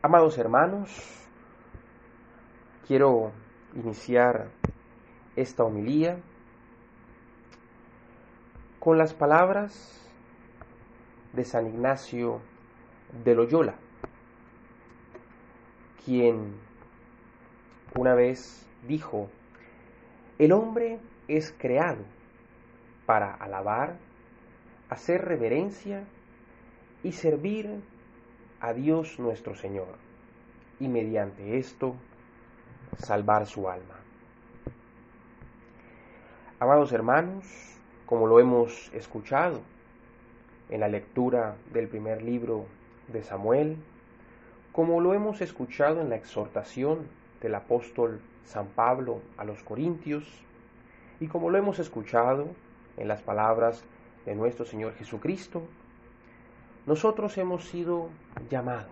Amados hermanos, quiero iniciar esta homilía con las palabras de San Ignacio de Loyola, quien una vez dijo, el hombre es creado para alabar, hacer reverencia y servir a Dios nuestro Señor, y mediante esto salvar su alma. Amados hermanos, como lo hemos escuchado en la lectura del primer libro de Samuel, como lo hemos escuchado en la exhortación del apóstol San Pablo a los Corintios, y como lo hemos escuchado en las palabras de nuestro Señor Jesucristo, nosotros hemos sido llamados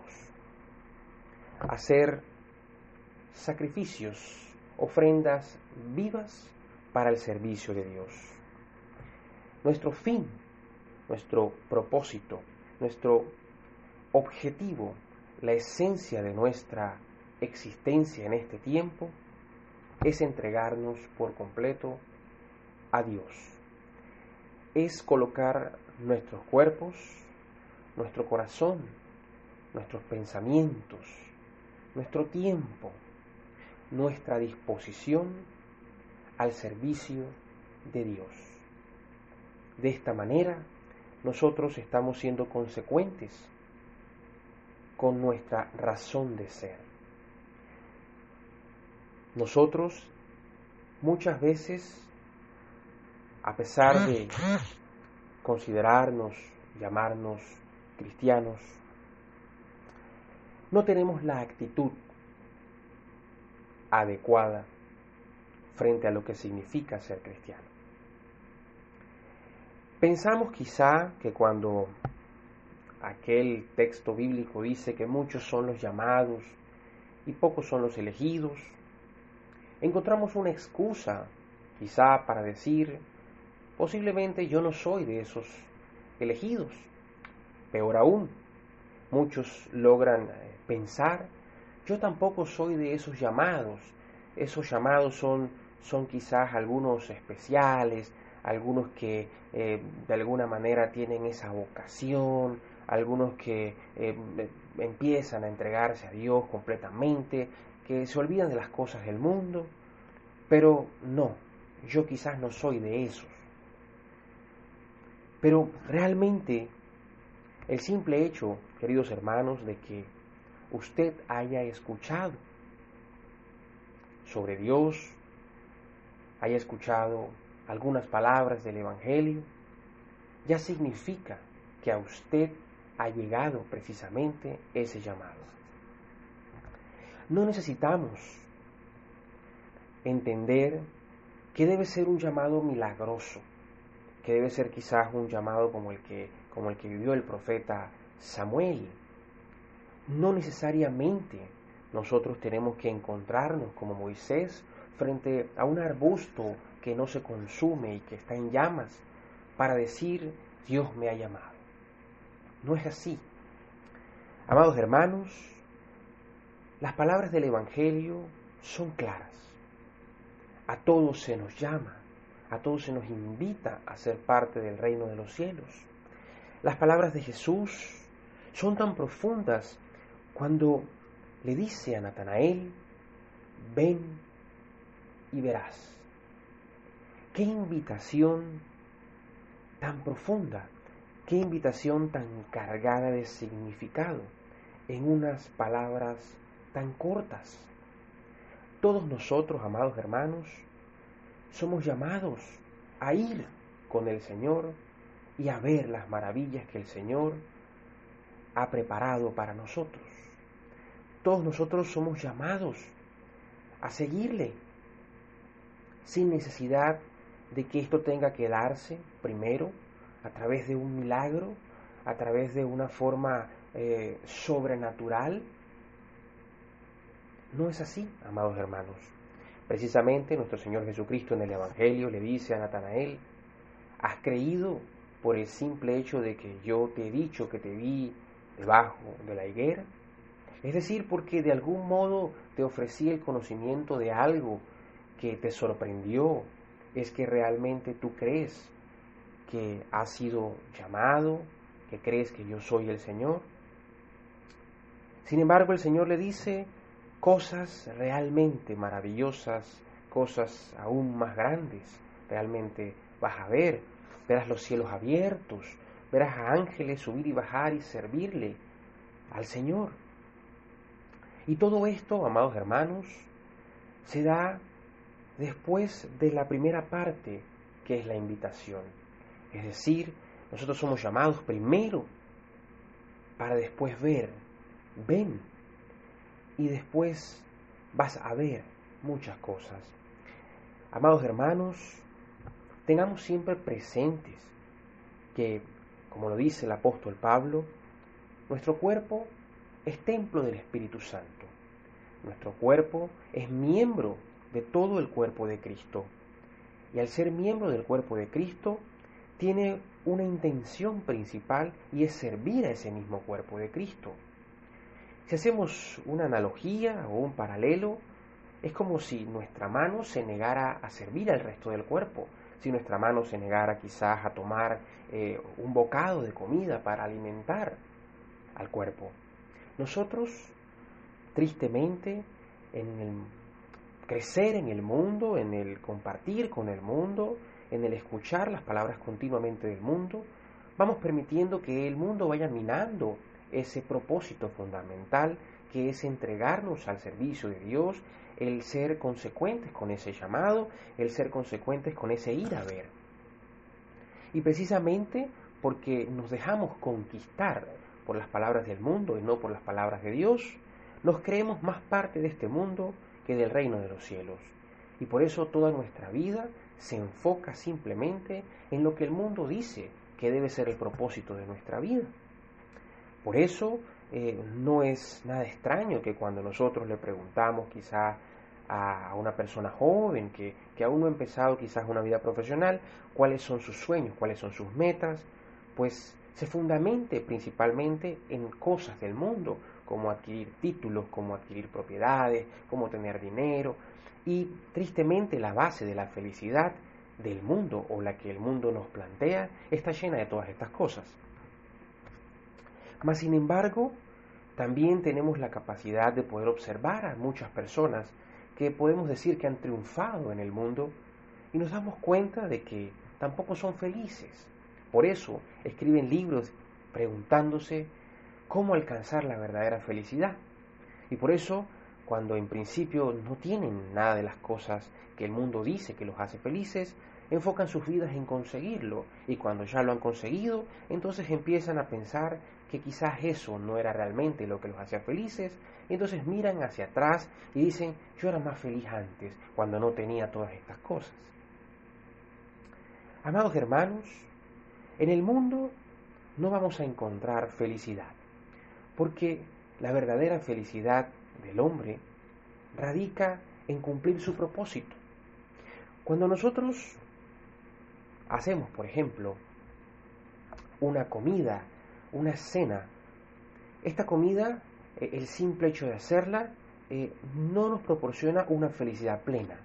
a hacer sacrificios, ofrendas vivas para el servicio de Dios. Nuestro fin, nuestro propósito, nuestro objetivo, la esencia de nuestra existencia en este tiempo es entregarnos por completo a Dios. Es colocar nuestros cuerpos, nuestro corazón, nuestros pensamientos, nuestro tiempo, nuestra disposición al servicio de Dios. De esta manera, nosotros estamos siendo consecuentes con nuestra razón de ser. Nosotros muchas veces, a pesar de considerarnos, llamarnos cristianos, no tenemos la actitud adecuada frente a lo que significa ser cristiano. Pensamos quizá que cuando aquel texto bíblico dice que muchos son los llamados y pocos son los elegidos, encontramos una excusa quizá para decir, posiblemente yo no soy de esos elegidos. Peor aún, muchos logran eh, pensar, yo tampoco soy de esos llamados. Esos llamados son, son quizás algunos especiales, algunos que eh, de alguna manera tienen esa vocación, algunos que eh, empiezan a entregarse a Dios completamente, que se olvidan de las cosas del mundo, pero no, yo quizás no soy de esos. Pero realmente el simple hecho, queridos hermanos, de que usted haya escuchado sobre Dios, haya escuchado algunas palabras del Evangelio, ya significa que a usted ha llegado precisamente ese llamado. No necesitamos entender que debe ser un llamado milagroso, que debe ser quizás un llamado como el que como el que vivió el profeta Samuel. No necesariamente nosotros tenemos que encontrarnos como Moisés frente a un arbusto que no se consume y que está en llamas para decir Dios me ha llamado. No es así. Amados hermanos, las palabras del Evangelio son claras. A todos se nos llama, a todos se nos invita a ser parte del reino de los cielos. Las palabras de Jesús son tan profundas cuando le dice a Natanael, ven y verás. Qué invitación tan profunda, qué invitación tan cargada de significado en unas palabras tan cortas. Todos nosotros, amados hermanos, somos llamados a ir con el Señor y a ver las maravillas que el Señor ha preparado para nosotros. Todos nosotros somos llamados a seguirle sin necesidad de que esto tenga que darse primero a través de un milagro, a través de una forma eh, sobrenatural. No es así, amados hermanos. Precisamente nuestro Señor Jesucristo en el Evangelio le dice a Natanael, ¿has creído por el simple hecho de que yo te he dicho que te vi debajo de la higuera? Es decir, porque de algún modo te ofrecí el conocimiento de algo que te sorprendió, es que realmente tú crees que has sido llamado, que crees que yo soy el Señor. Sin embargo, el Señor le dice cosas realmente maravillosas, cosas aún más grandes. Realmente vas a ver, verás los cielos abiertos, verás a ángeles subir y bajar y servirle al Señor. Y todo esto, amados hermanos, se da después de la primera parte, que es la invitación. Es decir, nosotros somos llamados primero para después ver. Ven. Y después vas a ver muchas cosas. Amados hermanos, tengamos siempre presentes que, como lo dice el apóstol Pablo, nuestro cuerpo es templo del Espíritu Santo. Nuestro cuerpo es miembro de todo el cuerpo de Cristo. Y al ser miembro del cuerpo de Cristo, tiene una intención principal y es servir a ese mismo cuerpo de Cristo. Si hacemos una analogía o un paralelo, es como si nuestra mano se negara a servir al resto del cuerpo, si nuestra mano se negara quizás a tomar eh, un bocado de comida para alimentar al cuerpo. Nosotros, tristemente, en el crecer en el mundo, en el compartir con el mundo, en el escuchar las palabras continuamente del mundo, vamos permitiendo que el mundo vaya minando ese propósito fundamental que es entregarnos al servicio de Dios, el ser consecuentes con ese llamado, el ser consecuentes con ese ir a ver. Y precisamente porque nos dejamos conquistar por las palabras del mundo y no por las palabras de Dios, nos creemos más parte de este mundo que del reino de los cielos. Y por eso toda nuestra vida se enfoca simplemente en lo que el mundo dice que debe ser el propósito de nuestra vida. Por eso eh, no es nada extraño que cuando nosotros le preguntamos quizá a una persona joven que, que aún no ha empezado quizás una vida profesional, cuáles son sus sueños, cuáles son sus metas, pues se fundamente principalmente en cosas del mundo, como adquirir títulos, como adquirir propiedades, como tener dinero. Y tristemente la base de la felicidad del mundo o la que el mundo nos plantea está llena de todas estas cosas. Mas sin embargo, también tenemos la capacidad de poder observar a muchas personas que podemos decir que han triunfado en el mundo y nos damos cuenta de que tampoco son felices. Por eso escriben libros preguntándose cómo alcanzar la verdadera felicidad. Y por eso, cuando en principio no tienen nada de las cosas que el mundo dice que los hace felices, enfocan sus vidas en conseguirlo y cuando ya lo han conseguido, entonces empiezan a pensar que quizás eso no era realmente lo que los hacía felices, entonces miran hacia atrás y dicen, yo era más feliz antes, cuando no tenía todas estas cosas. Amados hermanos, en el mundo no vamos a encontrar felicidad. Porque la verdadera felicidad del hombre radica en cumplir su propósito. Cuando nosotros hacemos, por ejemplo, una comida, una cena, esta comida, eh, el simple hecho de hacerla, eh, no nos proporciona una felicidad plena,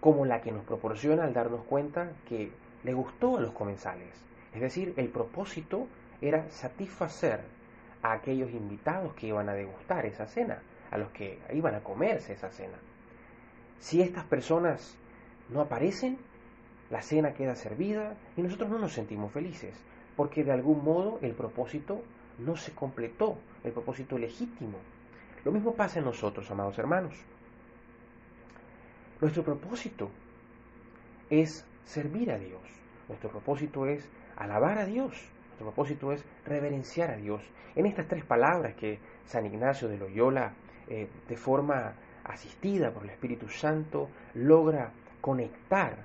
como la que nos proporciona al darnos cuenta que le gustó a los comensales. Es decir, el propósito era satisfacer a aquellos invitados que iban a degustar esa cena, a los que iban a comerse esa cena. Si estas personas no aparecen, la cena queda servida y nosotros no nos sentimos felices, porque de algún modo el propósito no se completó, el propósito legítimo. Lo mismo pasa en nosotros, amados hermanos. Nuestro propósito es servir a Dios. Nuestro propósito es alabar a Dios. Nuestro propósito es reverenciar a Dios. En estas tres palabras que San Ignacio de Loyola, eh, de forma asistida por el Espíritu Santo, logra conectar,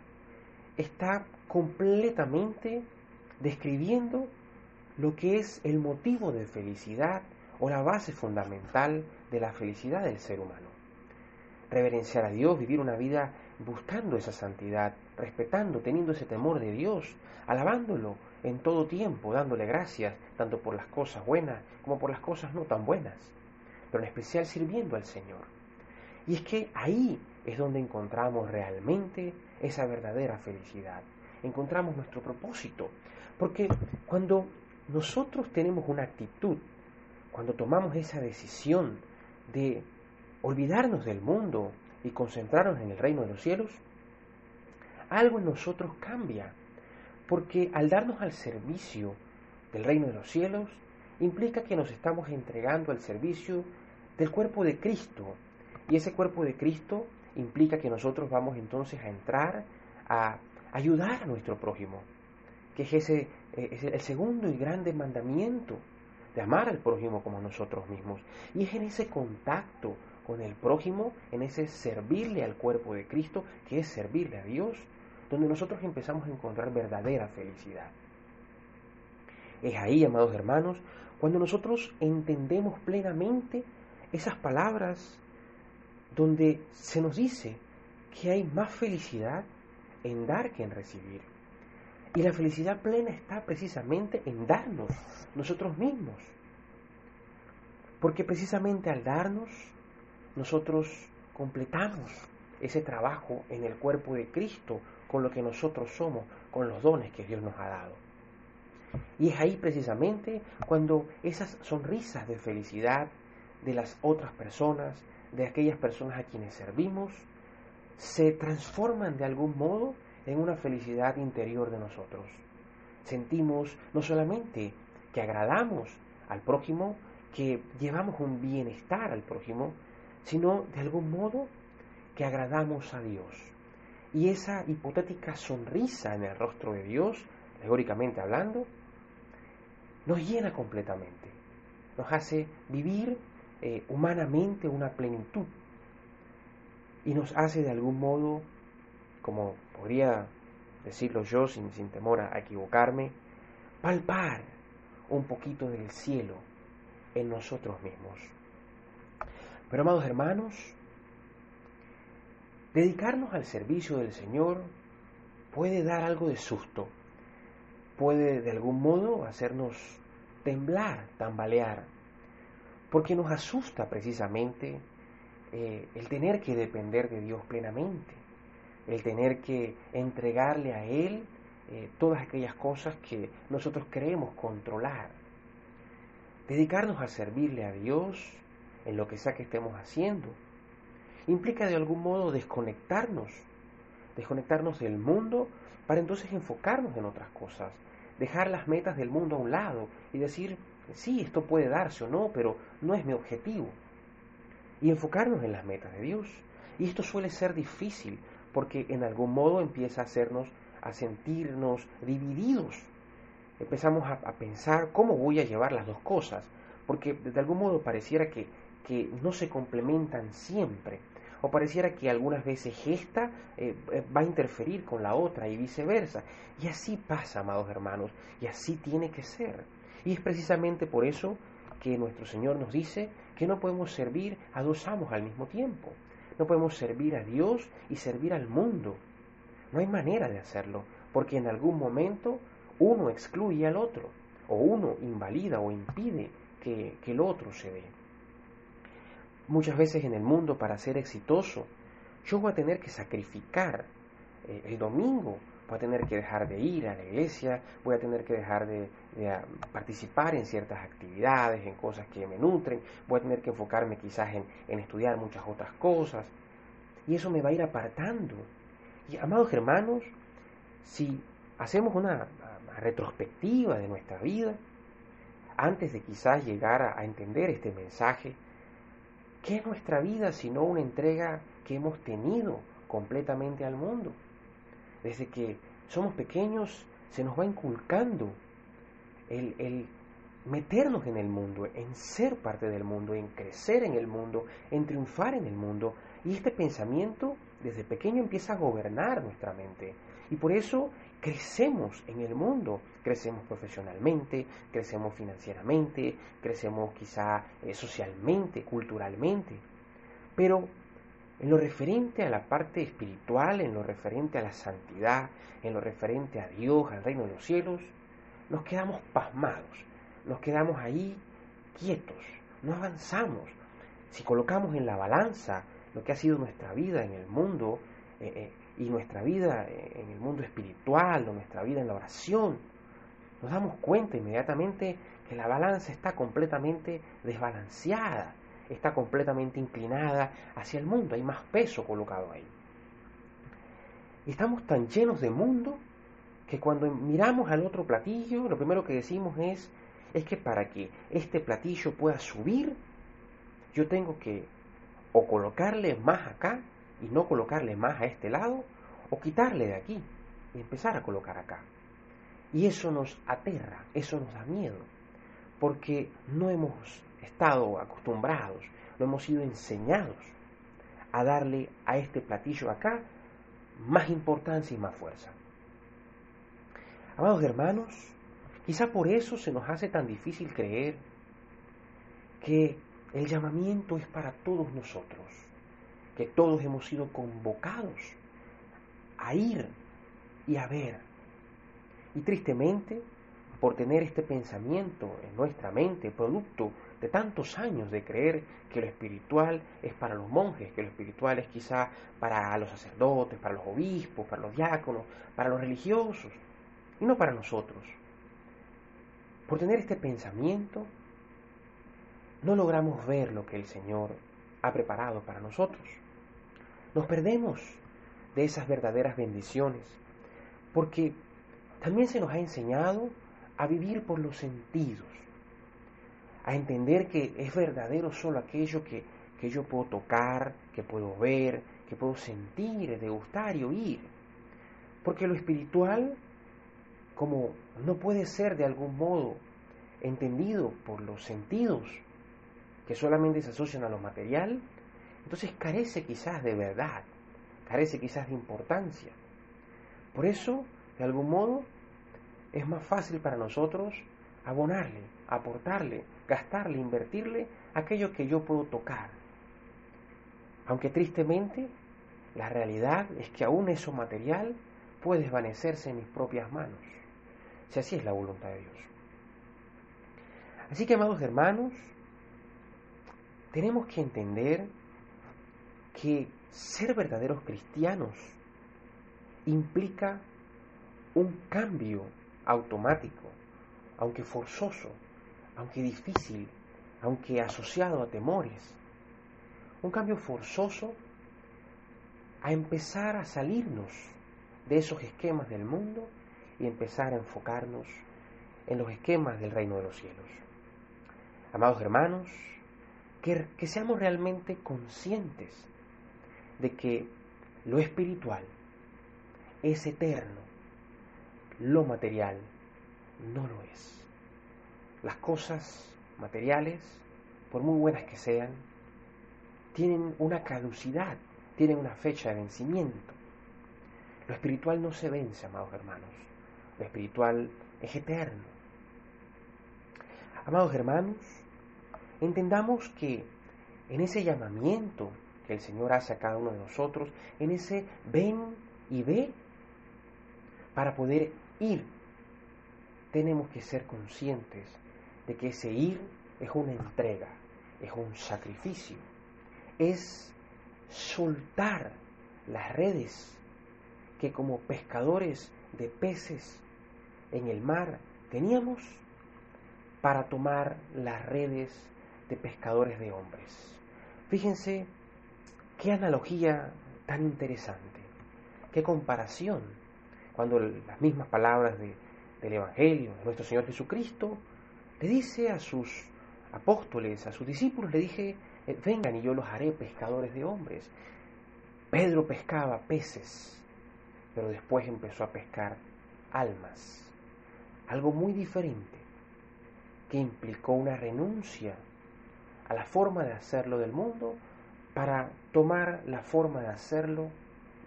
está completamente describiendo lo que es el motivo de felicidad o la base fundamental de la felicidad del ser humano. Reverenciar a Dios, vivir una vida buscando esa santidad, respetando, teniendo ese temor de Dios, alabándolo, en todo tiempo, dándole gracias, tanto por las cosas buenas como por las cosas no tan buenas. pero en especial sirviendo al Señor. Y es que ahí es donde encontramos realmente esa verdadera felicidad. Encontramos nuestro propósito. Porque cuando nosotros tenemos una actitud, cuando tomamos esa decisión de olvidarnos del mundo y concentrarnos en el reino de los cielos, algo en nosotros cambia. Porque al darnos al servicio del reino de los cielos, implica que nos estamos entregando al servicio del cuerpo de Cristo. Y ese cuerpo de Cristo implica que nosotros vamos entonces a entrar a ayudar a nuestro prójimo, que es ese eh, es el segundo y grande mandamiento de amar al prójimo como nosotros mismos. Y es en ese contacto con el prójimo, en ese servirle al cuerpo de Cristo, que es servirle a Dios, donde nosotros empezamos a encontrar verdadera felicidad. Es ahí, amados hermanos, cuando nosotros entendemos plenamente esas palabras donde se nos dice que hay más felicidad en dar que en recibir. Y la felicidad plena está precisamente en darnos nosotros mismos. Porque precisamente al darnos, nosotros completamos ese trabajo en el cuerpo de Cristo con lo que nosotros somos, con los dones que Dios nos ha dado. Y es ahí precisamente cuando esas sonrisas de felicidad de las otras personas, de aquellas personas a quienes servimos, se transforman de algún modo en una felicidad interior de nosotros. Sentimos no solamente que agradamos al prójimo, que llevamos un bienestar al prójimo, sino de algún modo que agradamos a Dios. Y esa hipotética sonrisa en el rostro de Dios, teóricamente hablando, nos llena completamente, nos hace vivir eh, humanamente una plenitud y nos hace de algún modo, como podría decirlo yo sin, sin temor a equivocarme, palpar un poquito del cielo en nosotros mismos. Pero amados hermanos, dedicarnos al servicio del Señor puede dar algo de susto, puede de algún modo hacernos temblar, tambalear, porque nos asusta precisamente eh, el tener que depender de Dios plenamente, el tener que entregarle a Él eh, todas aquellas cosas que nosotros queremos controlar. Dedicarnos a servirle a Dios en lo que sea que estemos haciendo implica de algún modo desconectarnos, desconectarnos del mundo para entonces enfocarnos en otras cosas, dejar las metas del mundo a un lado y decir, sí, esto puede darse o no, pero no es mi objetivo. Y enfocarnos en las metas de Dios. Y esto suele ser difícil porque en algún modo empieza a hacernos, a sentirnos divididos. Empezamos a, pensar cómo voy a llevar las dos cosas, porque de algún modo pareciera que, que no se complementan siempre, o pareciera que algunas veces esta eh, eh, va a interferir con la otra y viceversa. Y así pasa, amados hermanos, y así tiene que ser. Y es precisamente por eso que nuestro Señor nos dice que no podemos servir a dos amos al mismo tiempo. No podemos servir a Dios y servir al mundo. No hay manera de hacerlo, porque en algún momento uno excluye al otro, o uno invalida o impide que, el otro se dé. Muchas veces en el mundo, para ser exitoso, yo voy a tener que sacrificar eh, el domingo voy a tener que dejar de ir a la iglesia, voy a tener que dejar de, ah, participar en ciertas actividades, en cosas que me nutren, voy a tener que enfocarme quizás en, en estudiar muchas otras cosas, y eso me va a ir apartando. Y amados hermanos, si hacemos una, retrospectiva de nuestra vida, antes de quizás llegar a, a entender este mensaje, ¿qué es nuestra vida sino una entrega que hemos tenido completamente al mundo? desde que somos pequeños se nos va inculcando el, meternos en el mundo, en ser parte del mundo, en crecer en el mundo, en triunfar en el mundo. Y este pensamiento desde pequeño empieza a gobernar nuestra mente. Y por eso crecemos en el mundo, crecemos profesionalmente, crecemos financieramente, crecemos quizá eh, socialmente, culturalmente. Pero en lo referente a la parte espiritual, en lo referente a la santidad, en lo referente a Dios, al reino de los cielos, nos quedamos pasmados, nos quedamos ahí quietos, no avanzamos, si colocamos en la balanza lo que ha sido nuestra vida en el mundo eh, eh, y nuestra vida en el mundo espiritual o nuestra vida en la oración, nos damos cuenta inmediatamente que la balanza está completamente desbalanceada, está completamente inclinada hacia el mundo, hay más peso colocado ahí. Y estamos tan llenos de mundo que cuando miramos al otro platillo, lo primero que decimos es, es que para que este platillo pueda subir, yo tengo que o colocarle más acá y no colocarle más a este lado, o quitarle de aquí y empezar a colocar acá. Y eso nos aterra, eso nos da miedo, porque no hemos estado acostumbrados, no hemos sido enseñados a darle a este platillo acá más importancia y más fuerza. Amados hermanos, quizá por eso se nos hace tan difícil creer que el llamamiento es para todos nosotros, que todos hemos sido convocados a ir y a ver. Y tristemente, por tener este pensamiento en nuestra mente, producto de tantos años de creer que lo espiritual es para los monjes, que lo espiritual es quizá para los sacerdotes, para los obispos, para los diáconos, para los religiosos, y no para nosotros. Por tener este pensamiento, no logramos ver lo que el Señor ha preparado para nosotros. Nos perdemos de esas verdaderas bendiciones, porque también se nos ha enseñado a vivir por los sentidos, a entender que es verdadero solo aquello que, que yo puedo tocar, que puedo ver, que puedo sentir, degustar y oír. Porque lo espiritual, como no puede ser de algún modo entendido por los sentidos, que solamente se asocian a lo material, entonces carece quizás de verdad, carece quizás de importancia. Por eso, de algún modo, es más fácil para nosotros abonarle, aportarle, gastarle, invertirle aquello que yo puedo tocar. Aunque tristemente, la realidad es que aún eso material puede desvanecerse en mis propias manos, si así es la voluntad de Dios. Así que, amados hermanos, tenemos que entender que ser verdaderos cristianos implica un cambio automático, aunque forzoso, aunque difícil, aunque asociado a temores. Un cambio forzoso a empezar a salirnos de esos esquemas del mundo y empezar a enfocarnos en los esquemas del reino de los cielos. Amados hermanos, que, seamos realmente conscientes de que lo espiritual es eterno, lo material no lo es. Las cosas materiales, por muy buenas que sean, tienen una caducidad, tienen una fecha de vencimiento. Lo espiritual no se vence, amados hermanos. Lo espiritual es eterno. Amados hermanos, Entendamos que en ese llamamiento el Señor hace a cada uno de nosotros, en ese ven y ve, para poder ir, tenemos que ser conscientes de que ese ir es una entrega, es un sacrificio, es soltar las redes que como pescadores de peces en el mar teníamos para tomar las redes de pescadores de hombres. Fíjense qué analogía tan interesante, qué comparación, cuando las mismas palabras del Evangelio de nuestro Señor Jesucristo le dice a sus apóstoles, a sus discípulos, le dije, eh, vengan y yo los haré pescadores de hombres. Pedro pescaba peces, pero después empezó a pescar almas, algo muy diferente, que implicó una renuncia a la forma de hacerlo del mundo para tomar la forma de hacerlo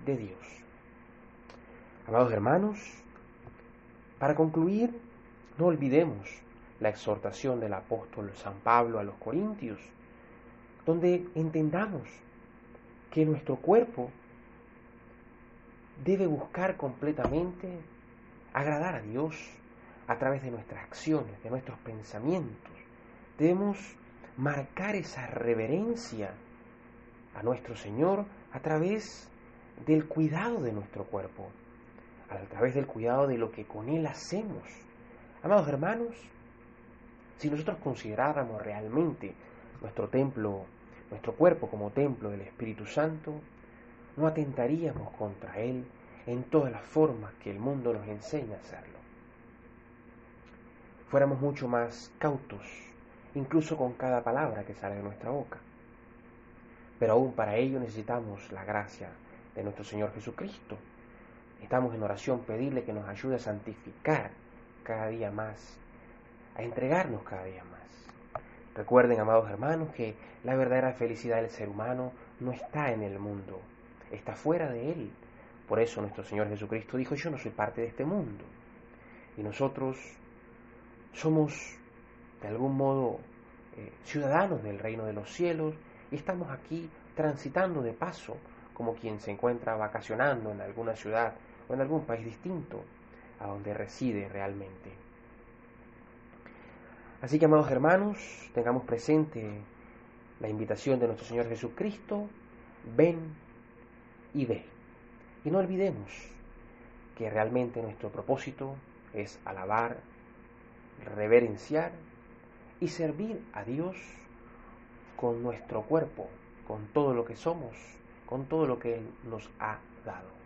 de Dios. Amados hermanos, para concluir, no olvidemos la exhortación del apóstol San Pablo a los Corintios, donde entendamos que nuestro cuerpo debe buscar completamente agradar a Dios a través de nuestras acciones, de nuestros pensamientos. Debemos marcar esa reverencia a nuestro Señor a través del cuidado de nuestro cuerpo, a través del cuidado de lo que con Él hacemos. Amados hermanos, si nosotros consideráramos realmente nuestro templo, nuestro cuerpo como templo del Espíritu Santo, no atentaríamos contra Él en todas las formas que el mundo nos enseña a hacerlo. Fuéramos mucho más cautos, incluso con cada palabra que sale de nuestra boca. Pero aún para ello necesitamos la gracia de nuestro Señor Jesucristo. Estamos en oración pedirle que nos ayude a santificar cada día más, a entregarnos cada día más. Recuerden, amados hermanos, que la verdadera felicidad del ser humano no está en el mundo, está fuera de él. Por eso nuestro Señor Jesucristo dijo, yo no soy parte de este mundo. Y nosotros somos, de algún modo, eh, ciudadanos del reino de los cielos y estamos aquí transitando de paso como quien se encuentra vacacionando en alguna ciudad o en algún país distinto a donde reside realmente. Así que, amados hermanos, tengamos presente la invitación de nuestro Señor Jesucristo, ven y ve. Y no olvidemos que realmente nuestro propósito es alabar, reverenciar y servir a Dios con nuestro cuerpo, con todo lo que somos, con todo lo que Él nos ha dado.